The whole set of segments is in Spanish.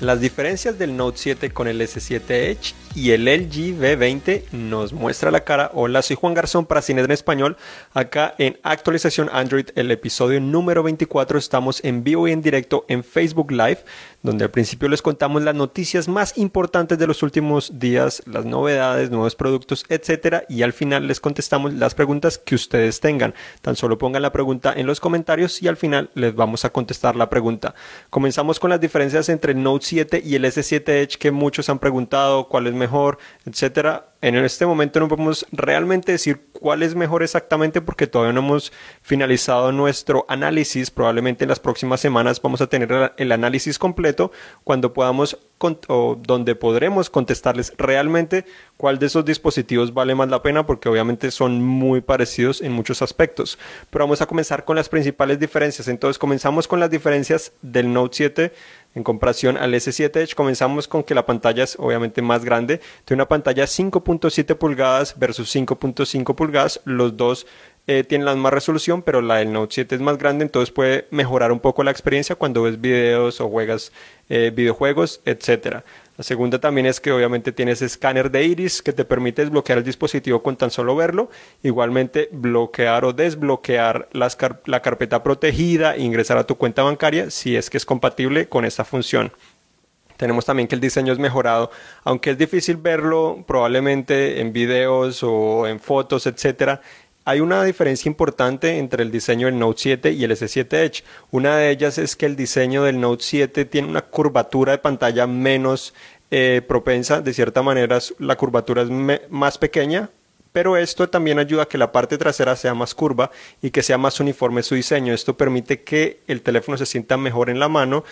Las diferencias del Note 7 con el S7 Edge y el LG V20 nos muestra la cara. Hola, soy Juan Garzón para Cine en Español. Acá en actualización Android, el episodio número 24. Estamos en vivo y en directo en Facebook Live donde al principio les contamos las noticias más importantes de los últimos días, las novedades, nuevos productos, etcétera, y al final les contestamos las preguntas que ustedes tengan. Tan solo pongan la pregunta en los comentarios y al final les vamos a contestar la pregunta. Comenzamos con las diferencias entre el Note 7 y el S7 Edge que muchos han preguntado cuál es mejor, etcétera. En este momento no podemos realmente decir cuál es mejor exactamente porque todavía no hemos finalizado nuestro análisis. Probablemente en las próximas semanas vamos a tener el análisis completo cuando podamos o donde podremos contestarles realmente cuál de esos dispositivos vale más la pena porque obviamente son muy parecidos en muchos aspectos. Pero vamos a comenzar con las principales diferencias. Entonces comenzamos con las diferencias del Note 7 en comparación al S7 Edge. Comenzamos con que la pantalla es obviamente más grande. Tiene una pantalla 5.7 pulgadas versus 5.5 pulgadas. Los dos eh, tienen la misma resolución, pero la del Note 7 es más grande, entonces puede mejorar un poco la experiencia cuando ves videos o juegas eh, videojuegos, etcétera. La segunda también es que obviamente tienes escáner de iris que te permite desbloquear el dispositivo con tan solo verlo. Igualmente bloquear o desbloquear la carpeta protegida ingresar a tu cuenta bancaria si es que es compatible con esta función. Tenemos también que el diseño es mejorado, aunque es difícil verlo probablemente en videos o en fotos, etcétera. Hay una diferencia importante entre el diseño del Note 7 y el S7 Edge. Una de ellas es que el diseño del Note 7 tiene una curvatura de pantalla menos eh, propensa. De cierta manera, la curvatura es más pequeña, pero esto también ayuda a que la parte trasera sea más curva y que sea más uniforme su diseño. Esto permite que el teléfono se sienta mejor en la mano,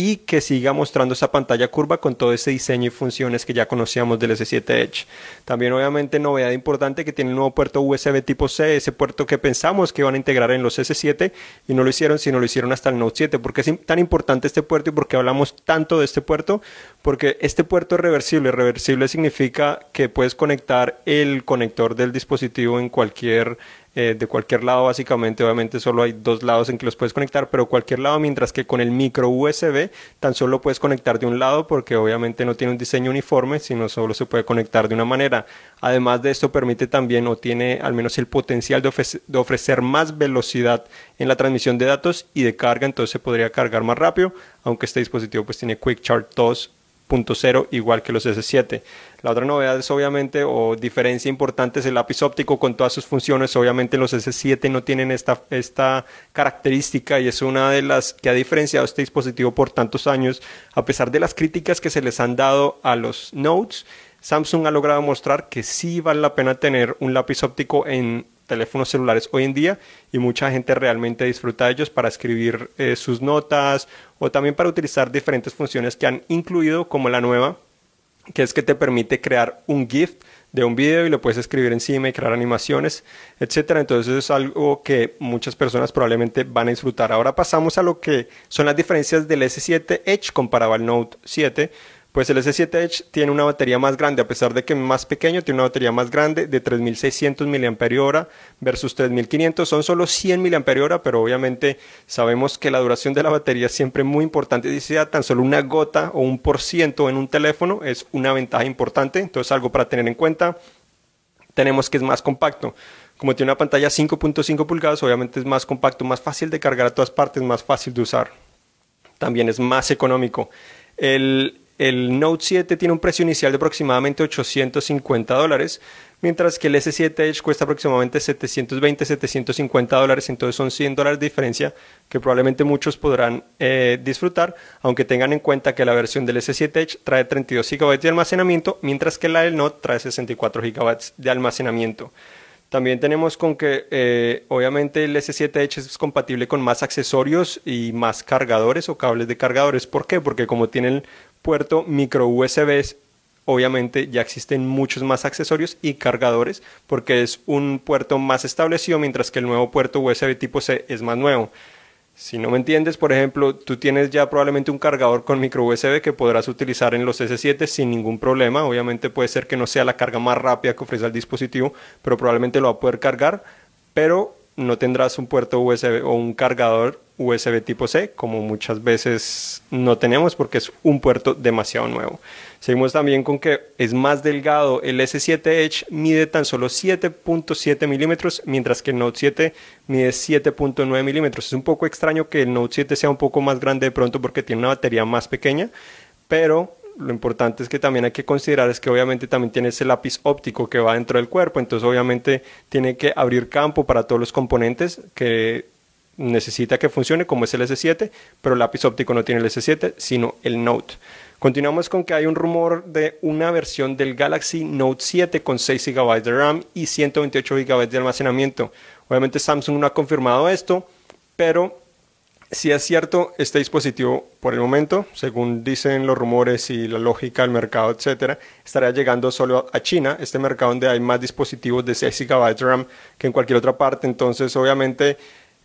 y que siga mostrando esa pantalla curva con todo ese diseño y funciones que ya conocíamos del S7 Edge. También obviamente novedad importante que tiene el nuevo puerto USB tipo C, ese puerto que pensamos que iban a integrar en los S7 y no lo hicieron, sino lo hicieron hasta el Note 7. ¿Por qué es tan importante este puerto y por qué hablamos tanto de este puerto? Porque este puerto es reversible. Reversible significa que puedes conectar el conector del dispositivo en cualquier eh, de cualquier lado básicamente, obviamente solo hay dos lados en que los puedes conectar, pero cualquier lado, mientras que con el micro USB tan solo puedes conectar de un lado porque obviamente no tiene un diseño uniforme, sino solo se puede conectar de una manera. Además de esto permite también o tiene al menos el potencial de, ofrecer más velocidad en la transmisión de datos y de carga, entonces se podría cargar más rápido, aunque este dispositivo pues tiene Quick Charge 2 0 igual que los S7. La otra novedad es obviamente o diferencia importante es el lápiz óptico con todas sus funciones. Obviamente los S7 no tienen esta, esta característica y es una de las que ha diferenciado este dispositivo por tantos años. A pesar de las críticas que se les han dado a los Notes, Samsung ha logrado mostrar que sí vale la pena tener un lápiz óptico en teléfonos celulares hoy en día y mucha gente realmente disfruta de ellos para escribir eh, sus notas o también para utilizar diferentes funciones que han incluido como la nueva que es que te permite crear un GIF de un video y lo puedes escribir encima y crear animaciones, etcétera. Entonces es algo que muchas personas probablemente van a disfrutar. Ahora pasamos a lo que son las diferencias del S7 Edge comparado al Note 7 pues el S7 Edge tiene una batería más grande, a pesar de que más pequeño, tiene una batería más grande de 3600 mAh versus 3500, son solo 100 mAh, pero obviamente sabemos que la duración de la batería es siempre muy importante, si sea tan solo una gota o un por ciento en un teléfono es una ventaja importante, entonces algo para tener en cuenta. Tenemos que es más compacto. Como tiene una pantalla 5.5 pulgadas, obviamente es más compacto, más fácil de cargar a todas partes, más fácil de usar. También es más económico. El el Note 7 tiene un precio inicial de aproximadamente 850 dólares, mientras que el S7 Edge cuesta aproximadamente 720-750 dólares, entonces son 100 dólares de diferencia que probablemente muchos podrán eh, disfrutar, aunque tengan en cuenta que la versión del S7 Edge trae 32 GB de almacenamiento, mientras que la del Note trae 64 GB de almacenamiento. También tenemos con que eh, obviamente el S7 Edge es compatible con más accesorios y más cargadores o cables de cargadores. ¿Por qué? Porque como tienen puerto micro USB, obviamente ya existen muchos más accesorios y cargadores porque es un puerto más establecido mientras que el nuevo puerto USB tipo C es más nuevo. Si no me entiendes, por ejemplo, tú tienes ya probablemente un cargador con micro USB que podrás utilizar en los S7 sin ningún problema. Obviamente puede ser que no sea la carga más rápida que ofrece el dispositivo, pero probablemente lo va a poder cargar, pero no tendrás un puerto USB o un cargador USB tipo C, como muchas veces no tenemos porque es un puerto demasiado nuevo. Seguimos también con que es más delgado. El S7 Edge mide tan solo 7.7 milímetros, mientras que el Note 7 mide 7.9 milímetros. Es un poco extraño que el Note 7 sea un poco más grande de pronto porque tiene una batería más pequeña, pero lo importante es que también hay que considerar es que obviamente también tiene ese lápiz óptico que va dentro del cuerpo, entonces obviamente tiene que abrir campo para todos los componentes que necesita que funcione como es el S7, pero el lápiz óptico no tiene el S7, sino el Note. Continuamos con que hay un rumor de una versión del Galaxy Note 7 con 6 GB de RAM y 128 GB de almacenamiento. Obviamente Samsung no ha confirmado esto, pero si es cierto, este dispositivo por el momento, según dicen los rumores y la lógica del mercado, etcétera, estará llegando solo a China, este mercado donde hay más dispositivos de 6 GB de RAM que en cualquier otra parte. Entonces, obviamente,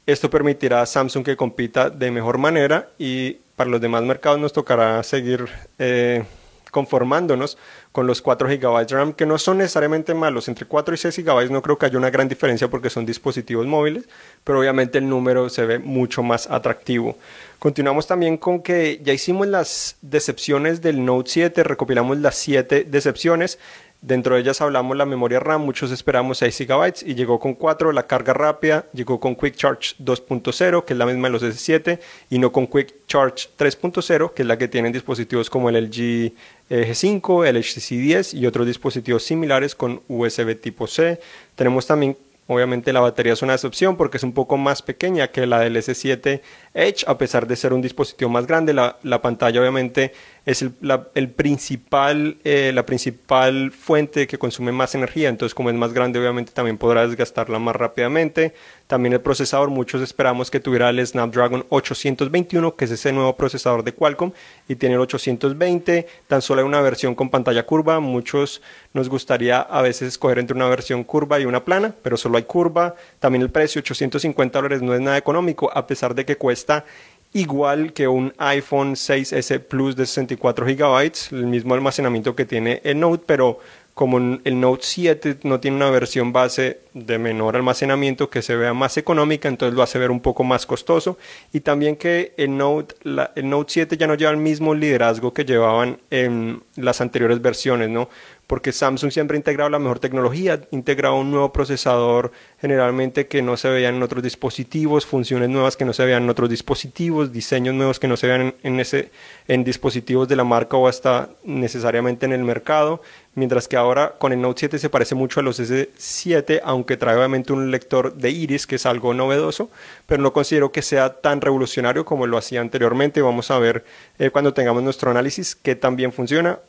esto permitirá a Samsung que compita de mejor manera y para los demás mercados nos tocará seguir eh, conformándonos con los 4 GB de RAM, que no son necesariamente malos. Entre 4 y 6 GB no creo que haya una gran diferencia porque son dispositivos móviles, pero obviamente el número se ve mucho más atractivo. Continuamos también con que ya hicimos las decepciones del Note 7, recopilamos las 7 decepciones. Dentro de ellas hablamos la memoria RAM, muchos esperamos 6 GB y llegó con 4, la carga rápida, llegó con Quick Charge 2.0, que es la misma de los S7, y no con Quick Charge 3.0, que es la que tienen dispositivos como el LG G5, el HTC 10 y otros dispositivos similares con USB tipo C. Tenemos también Obviamente la batería es una excepción porque es un poco más pequeña que la del S7 Edge, a pesar de ser un dispositivo más grande. La pantalla obviamente es el, la, el principal, eh, la principal fuente que consume más energía, entonces como es más grande obviamente también podrá desgastarla más rápidamente. También el procesador, muchos esperamos que tuviera el Snapdragon 821, que es ese nuevo procesador de Qualcomm, y tiene el 820, tan solo hay una versión con pantalla curva, muchos nos gustaría a veces escoger entre una versión curva y una plana, pero solo hay curva. También el precio, 850 dólares, no es nada económico, a pesar de que cuesta igual que un iPhone 6S Plus de 64 GB, el mismo almacenamiento que tiene el Note, pero como el Note 7 no tiene una versión base de menor almacenamiento que se vea más económica, entonces lo hace ver un poco más costoso. Y también que el Note, el Note 7 ya no lleva el mismo liderazgo que llevaban en las anteriores versiones, ¿no? porque Samsung siempre ha integrado la mejor tecnología, ha integrado un nuevo procesador generalmente que no se veían en otros dispositivos, funciones nuevas que no se veían en otros dispositivos, diseños nuevos que no se veían en, ese, en dispositivos de la marca o hasta necesariamente en el mercado, mientras que ahora con el Note 7 se parece mucho a los S7, aunque trae obviamente un lector de iris, que es algo novedoso, pero no considero que sea tan revolucionario como lo hacía anteriormente. Vamos a ver eh, cuando tengamos nuestro análisis qué tan bien funciona,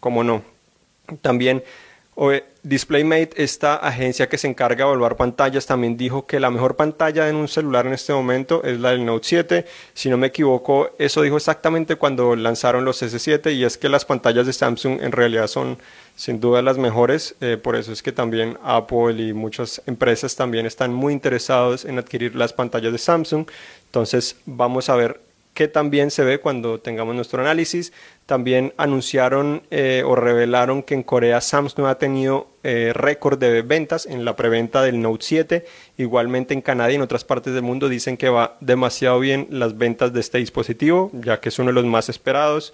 como no. También DisplayMate, esta agencia que se encarga de evaluar pantallas, también dijo que la mejor pantalla en un celular en este momento es la del Note 7. Si no me equivoco, eso dijo exactamente cuando lanzaron los S7 y es que las pantallas de Samsung en realidad son sin duda las mejores. Eh, por eso es que también Apple y muchas empresas también están muy interesados en adquirir las pantallas de Samsung. Entonces vamos a ver qué también se ve cuando tengamos nuestro análisis. También anunciaron eh, o revelaron que en Corea Samsung ha tenido eh, récord de ventas en la preventa del Note 7. Igualmente en Canadá y en otras partes del mundo dicen que va demasiado bien las ventas de este dispositivo, ya que es uno de los más esperados.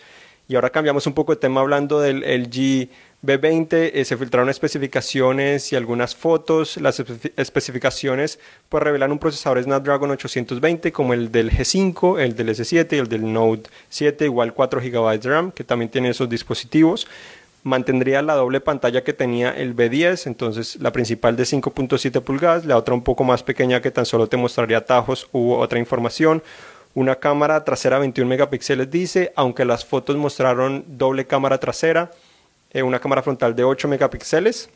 Y ahora cambiamos un poco de tema hablando del LG B20 eh, se filtraron especificaciones y algunas fotos. Las especificaciones pues, revelan un procesador Snapdragon 820 como el del G5, el del S7 y el del Note 7, igual 4 GB de RAM, que también tiene esos dispositivos. Mantendría la doble pantalla que tenía el B10, entonces la principal de 5.7 pulgadas, la otra un poco más pequeña que tan solo te mostraría atajos u otra información. Una cámara trasera 21 megapíxeles dice, aunque las fotos mostraron doble cámara trasera eh, una cámara frontal de 8 megapíxeles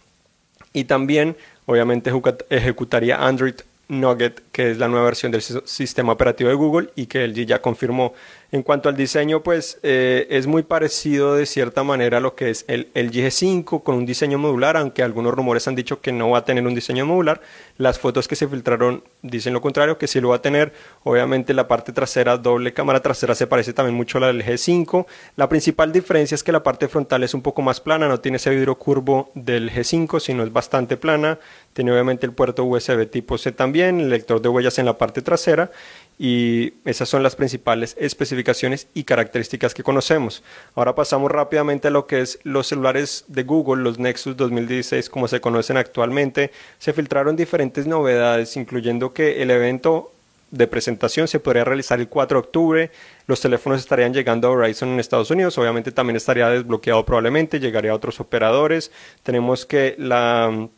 y también obviamente ejecutaría Android Nugget, que es la nueva versión del sistema operativo de Google y que LG ya confirmó. En cuanto al diseño, pues eh, es muy parecido de cierta manera a lo que es el, el G5 con un diseño modular, aunque algunos rumores han dicho que no va a tener un diseño modular. Las fotos que se filtraron dicen lo contrario, que sí lo va a tener. Obviamente la parte trasera, doble cámara trasera, se parece también mucho a la del G5. La principal diferencia es que la parte frontal es un poco más plana, no tiene ese vidrio curvo del G5, sino es bastante plana. Tiene obviamente el puerto USB tipo C también, el lector de huellas en la parte trasera y esas son las principales especificaciones y características que conocemos. Ahora pasamos rápidamente a lo que es los celulares de Google, los Nexus 2016 como se conocen actualmente. Se filtraron diferentes novedades, incluyendo que el evento de presentación se podría realizar el 4 de octubre. Los teléfonos estarían llegando a Verizon en Estados Unidos. Obviamente también estaría desbloqueado probablemente, llegaría a otros operadores. Tenemos que la,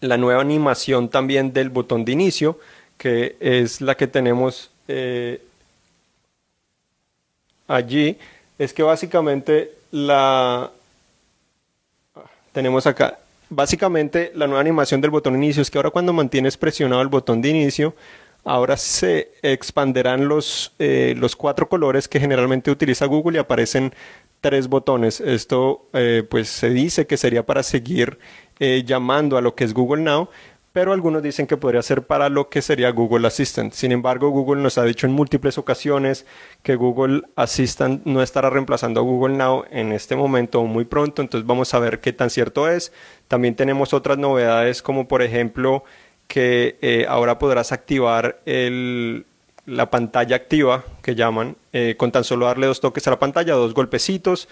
la nueva animación también del botón de inicio que es la que tenemos eh, allí, es que básicamente la tenemos acá. Básicamente la nueva animación del botón inicio es que ahora cuando mantienes presionado el botón de inicio, ahora se expanderán los, eh, los cuatro colores que generalmente utiliza Google y aparecen tres botones. Esto eh, pues se dice que sería para seguir llamando a lo que es Google Now pero algunos dicen que podría ser para lo que sería Google Assistant. Sin embargo, Google nos ha dicho en múltiples ocasiones que Google Assistant no estará reemplazando a Google Now en este momento o muy pronto, entonces vamos a ver qué tan cierto es. También tenemos otras novedades como por ejemplo que eh, ahora podrás activar la pantalla activa que llaman, eh, con tan solo darle dos toques a la pantalla, dos golpecitos,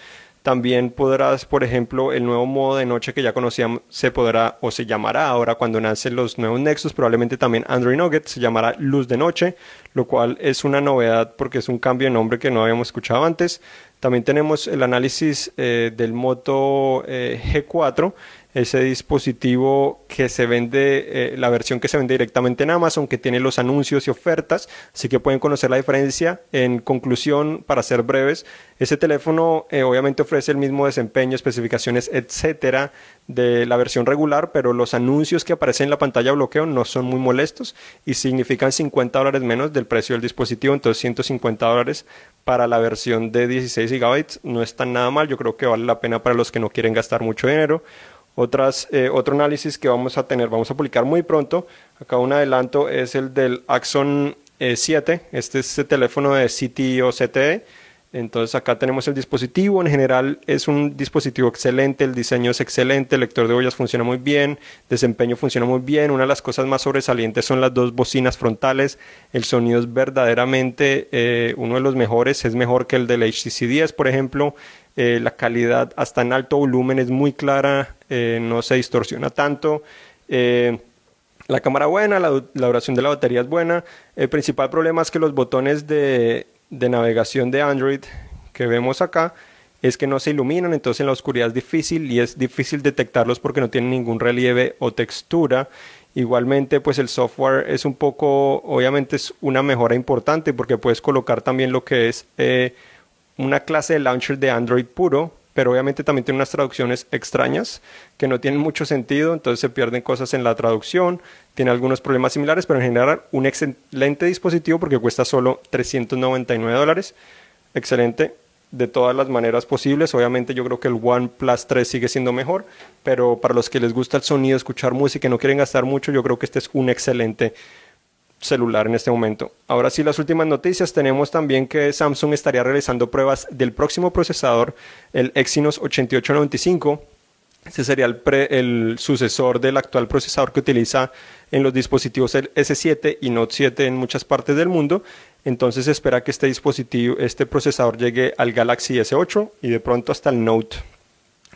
también podrás, por ejemplo, el nuevo modo de noche que ya conocíamos se podrá o se llamará ahora cuando nacen los nuevos Nexus, probablemente también Android Nugget se llamará luz de noche, lo cual es una novedad porque es un cambio de nombre que no habíamos escuchado antes. También tenemos el análisis eh, del Moto eh, G4 ese dispositivo que se vende, eh, la versión que se vende directamente en Amazon, que tiene los anuncios y ofertas, así que pueden conocer la diferencia. En conclusión, para ser breves, ese teléfono obviamente ofrece el mismo desempeño, especificaciones, etcétera, de la versión regular, pero los anuncios que aparecen en la pantalla bloqueo no son muy molestos y significan 50 dólares menos del precio del dispositivo, entonces 150 dólares para la versión de 16 GB no está nada mal, yo creo que vale la pena para los que no quieren gastar mucho dinero. Otras, eh, otro análisis que vamos a tener, vamos a publicar muy pronto, acá un adelanto es el del Axon 7, eh, este es el teléfono de CTE o CTE, entonces acá tenemos el dispositivo, en general es un dispositivo excelente, el diseño es excelente, el lector de huellas funciona muy bien, desempeño funciona muy bien, una de las cosas más sobresalientes son las dos bocinas frontales, el sonido es verdaderamente eh, uno de los mejores, es mejor que el del HTC 10 por ejemplo, eh, la calidad hasta en alto volumen es muy clara, eh, no se distorsiona tanto. La cámara buena, la, duración de la batería es buena. El principal problema es que los botones de, de navegación de Android que vemos acá es que no se iluminan, entonces en la oscuridad es difícil y es difícil detectarlos porque no tienen ningún relieve o textura. Igualmente, pues el software es un poco, obviamente es una mejora importante porque puedes colocar también lo que es una clase de launcher de Android puro, pero obviamente también tiene unas traducciones extrañas que no tienen mucho sentido, entonces se pierden cosas en la traducción, tiene algunos problemas similares, pero en general un excelente dispositivo porque cuesta solo 399 dólares, excelente de todas las maneras posibles, obviamente yo creo que el OnePlus 3 sigue siendo mejor, pero para los que les gusta el sonido, escuchar música y no quieren gastar mucho, yo creo que este es un excelente celular en este momento. Ahora sí, las últimas noticias. Tenemos también que Samsung estaría realizando pruebas del próximo procesador, el Exynos 8895. Ese sería el, el sucesor del actual procesador que utiliza en los dispositivos el S7 y Note 7 en muchas partes del mundo. Entonces se espera que este dispositivo, este procesador llegue al Galaxy S8 y de pronto hasta el Note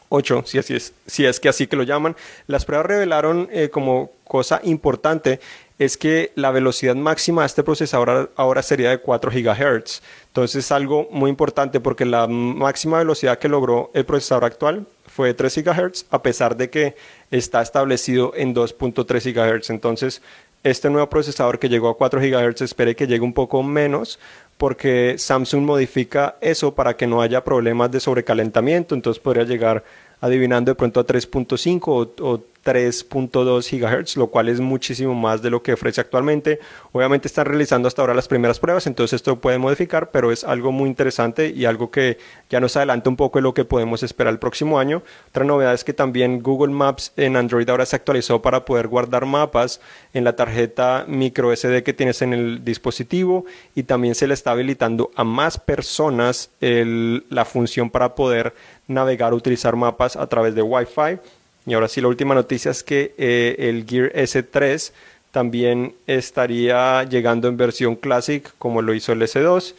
8, si, así es, si es que así que lo llaman. Las pruebas revelaron eh, como cosa importante es que la velocidad máxima de este procesador ahora sería de 4 GHz. Entonces es algo muy importante porque la máxima velocidad que logró el procesador actual fue de 3 GHz a pesar de que está establecido en 2.3 GHz. Entonces este nuevo procesador que llegó a 4 GHz espere que llegue un poco menos porque Samsung modifica eso para que no haya problemas de sobrecalentamiento. Entonces podría llegar adivinando de pronto a 3.5 o, o 3.2 GHz, lo cual es muchísimo más de lo que ofrece actualmente. Obviamente están realizando hasta ahora las primeras pruebas, entonces esto puede modificar, pero es algo muy interesante y algo que ya nos adelanta un poco de lo que podemos esperar el próximo año. Otra novedad es que también Google Maps en Android ahora se actualizó para poder guardar mapas en la tarjeta micro SD que tienes en el dispositivo y también se le está habilitando a más personas la función para poder navegar o utilizar mapas a través de Wi-Fi y ahora sí, la última noticia es que eh, el Gear S3 también estaría llegando en versión Classic como lo hizo el S2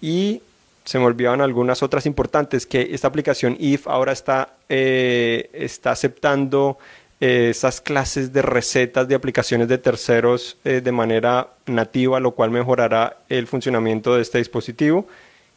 y se me olvidaban algunas otras importantes que esta aplicación IF ahora está, eh, está aceptando eh, esas clases de recetas de aplicaciones de terceros de manera nativa, lo cual mejorará el funcionamiento de este dispositivo.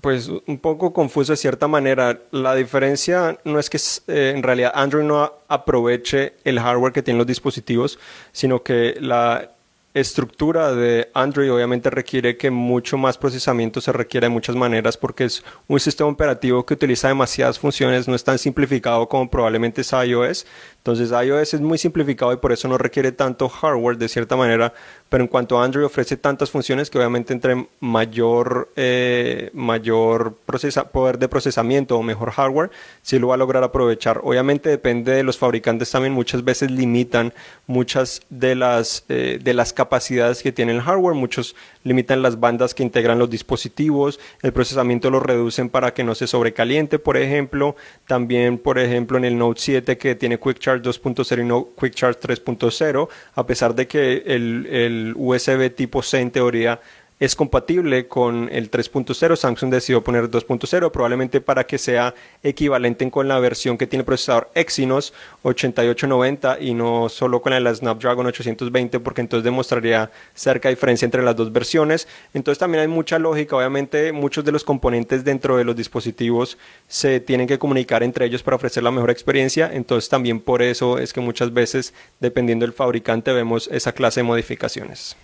pues un poco confuso de cierta manera. La diferencia no es que eh, en realidad Android no aproveche el hardware que tienen los dispositivos, sino que la estructura de Android obviamente requiere que mucho más procesamiento se requiere de muchas maneras porque es un sistema operativo que utiliza demasiadas funciones, no es tan simplificado como probablemente es iOS. Entonces iOS es muy simplificado y por eso no requiere tanto hardware de cierta manera pero en cuanto a Android ofrece tantas funciones que obviamente entre mayor, eh, mayor poder de procesamiento o mejor hardware, sí lo va a lograr aprovechar. Obviamente depende de los fabricantes también, muchas veces limitan muchas de las, eh, de las capacidades que tiene el hardware, muchos limitan las bandas que integran los dispositivos, el procesamiento lo reducen para que no se sobrecaliente, por ejemplo, también por ejemplo en el Note 7 que tiene Quick Charge 2.0 y no Quick Charge 3.0, a pesar de que el USB tipo C en teoría es compatible con el 3.0. Samsung decidió poner 2.0 probablemente para que sea equivalente con la versión que tiene el procesador Exynos 8890 y no solo con la Snapdragon 820 porque entonces demostraría cerca diferencia entre las dos versiones. Entonces también hay mucha lógica. Obviamente muchos de los componentes dentro de los dispositivos se tienen que comunicar entre ellos para ofrecer la mejor experiencia. Entonces también por eso es que muchas veces dependiendo del fabricante vemos esa clase de modificaciones.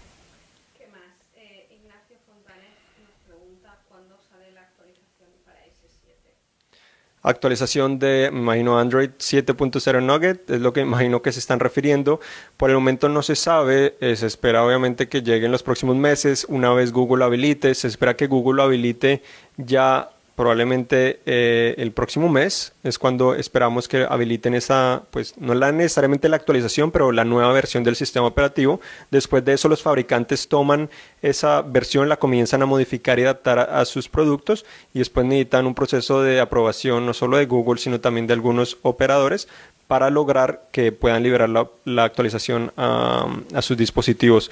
Actualización de, imagino, Android 7.0 Nugget, es lo que imagino que se están refiriendo. Por el momento no se sabe, eh, se espera obviamente que llegue en los próximos meses, una vez Google habilite, se espera que Google lo habilite ya probablemente eh, el próximo mes es cuando esperamos que habiliten esa, pues no la necesariamente la actualización, pero la nueva versión del sistema operativo. Después de eso los fabricantes toman esa versión, la comienzan a modificar y adaptar a, sus productos y después necesitan un proceso de aprobación no solo de Google, sino también de algunos operadores para lograr que puedan liberar la, actualización a, sus dispositivos.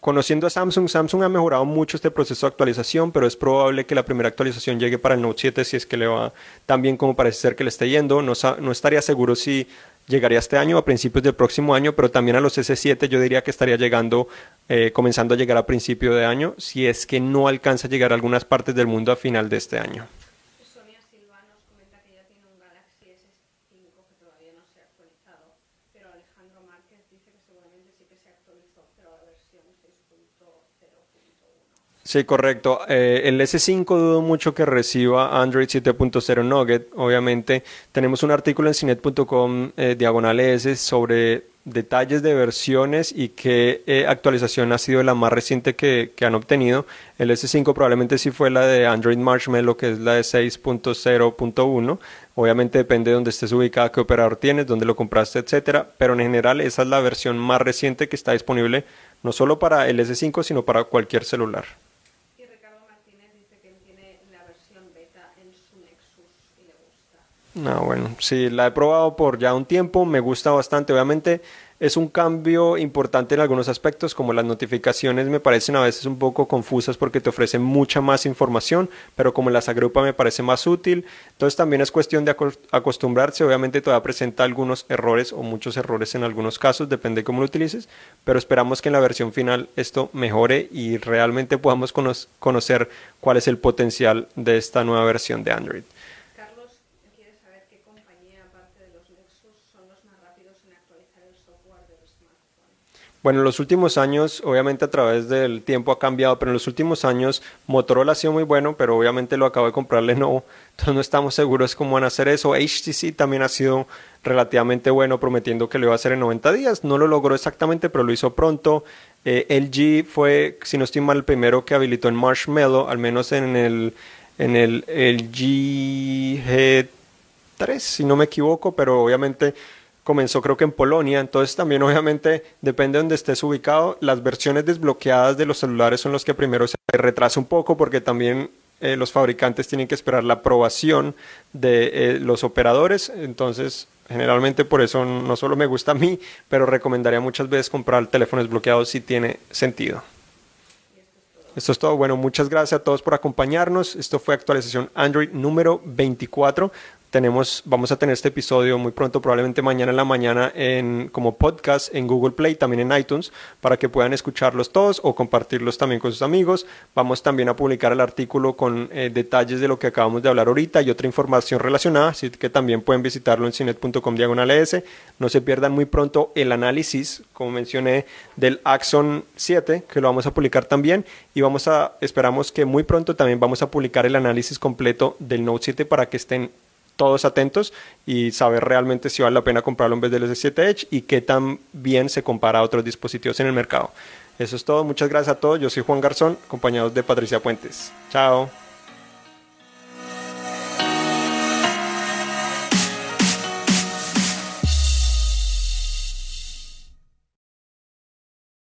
conociendo a Samsung, Samsung ha mejorado mucho este proceso de actualización, pero es probable que la primera actualización llegue para el Note 7 si es que le va tan bien como parece ser que le esté yendo. No, estaría seguro si llegaría este año o a principios del próximo año, pero también a los S7 yo diría que estaría llegando, eh, comenzando a llegar a principio de año, si es que no alcanza a llegar a algunas partes del mundo a final de este año. Sí, correcto. Eh, el S5 dudo mucho que reciba Android 7.0 Nugget. Obviamente tenemos un artículo en cinet.com eh, diagonal S sobre detalles de versiones y qué eh, actualización ha sido la más reciente que, que, han obtenido. El S5 probablemente sí fue la de Android Marshmallow, que es la de 6.0.1. Obviamente depende de dónde estés ubicada, qué operador tienes, dónde lo compraste, etcétera. Pero en general esa es la versión más reciente que está disponible no solo para el S5, sino para cualquier celular. No, bueno, sí, la he probado por ya un tiempo, me gusta bastante. Obviamente es un cambio importante en algunos aspectos, como las notificaciones me parecen a veces un poco confusas porque te ofrecen mucha más información, pero como las agrupa me parece más útil. Entonces también es cuestión de acostumbrarse. Obviamente todavía presenta algunos errores o muchos errores en algunos casos, depende de cómo lo utilices, pero esperamos que en la versión final esto mejore y realmente podamos conocer cuál es el potencial de esta nueva versión de Android. Bueno, en los últimos años, obviamente a través del tiempo ha cambiado, pero en los últimos años Motorola ha sido muy bueno, pero obviamente lo acabo de comprar Lenovo, entonces no estamos seguros cómo van a hacer eso. HTC también ha sido relativamente bueno, prometiendo que lo iba a hacer en 90 días. No lo logró exactamente, pero lo hizo pronto. Eh, LG fue, si no estoy mal, el primero que habilitó en Marshmallow, al menos en el, en el LG G3, si no me equivoco, pero obviamente comenzó creo que en Polonia, entonces también obviamente depende de donde estés ubicado, las versiones desbloqueadas de los celulares son los que primero se retrasa un poco porque también eh, los fabricantes tienen que esperar la aprobación de eh, los operadores, entonces generalmente por eso no solo me gusta a mí, pero recomendaría muchas veces comprar teléfonos desbloqueados si tiene sentido. Esto es todo. Bueno, muchas gracias a todos por acompañarnos. Esto fue actualización Android número 24 vamos a tener este episodio muy pronto, probablemente mañana en la mañana, en, como podcast en Google Play, también en iTunes, para que puedan escucharlos todos o compartirlos también con sus amigos. Vamos también a publicar el artículo con eh, detalles de lo que acabamos de hablar ahorita y otra información relacionada, así que también pueden visitarlo en cinet.com diagonal No se pierdan muy pronto el análisis, como mencioné, del Axon 7, que lo vamos a publicar también, y vamos a, esperamos que muy pronto también vamos a publicar el análisis completo del Note 7 para que estén todos atentos y saber realmente si vale la pena comprarlo en vez del S7 Edge y qué tan bien se compara a otros dispositivos en el mercado. Eso es todo, muchas gracias a todos. Yo soy Juan Garzón, acompañado de Patricia Puentes. Chao.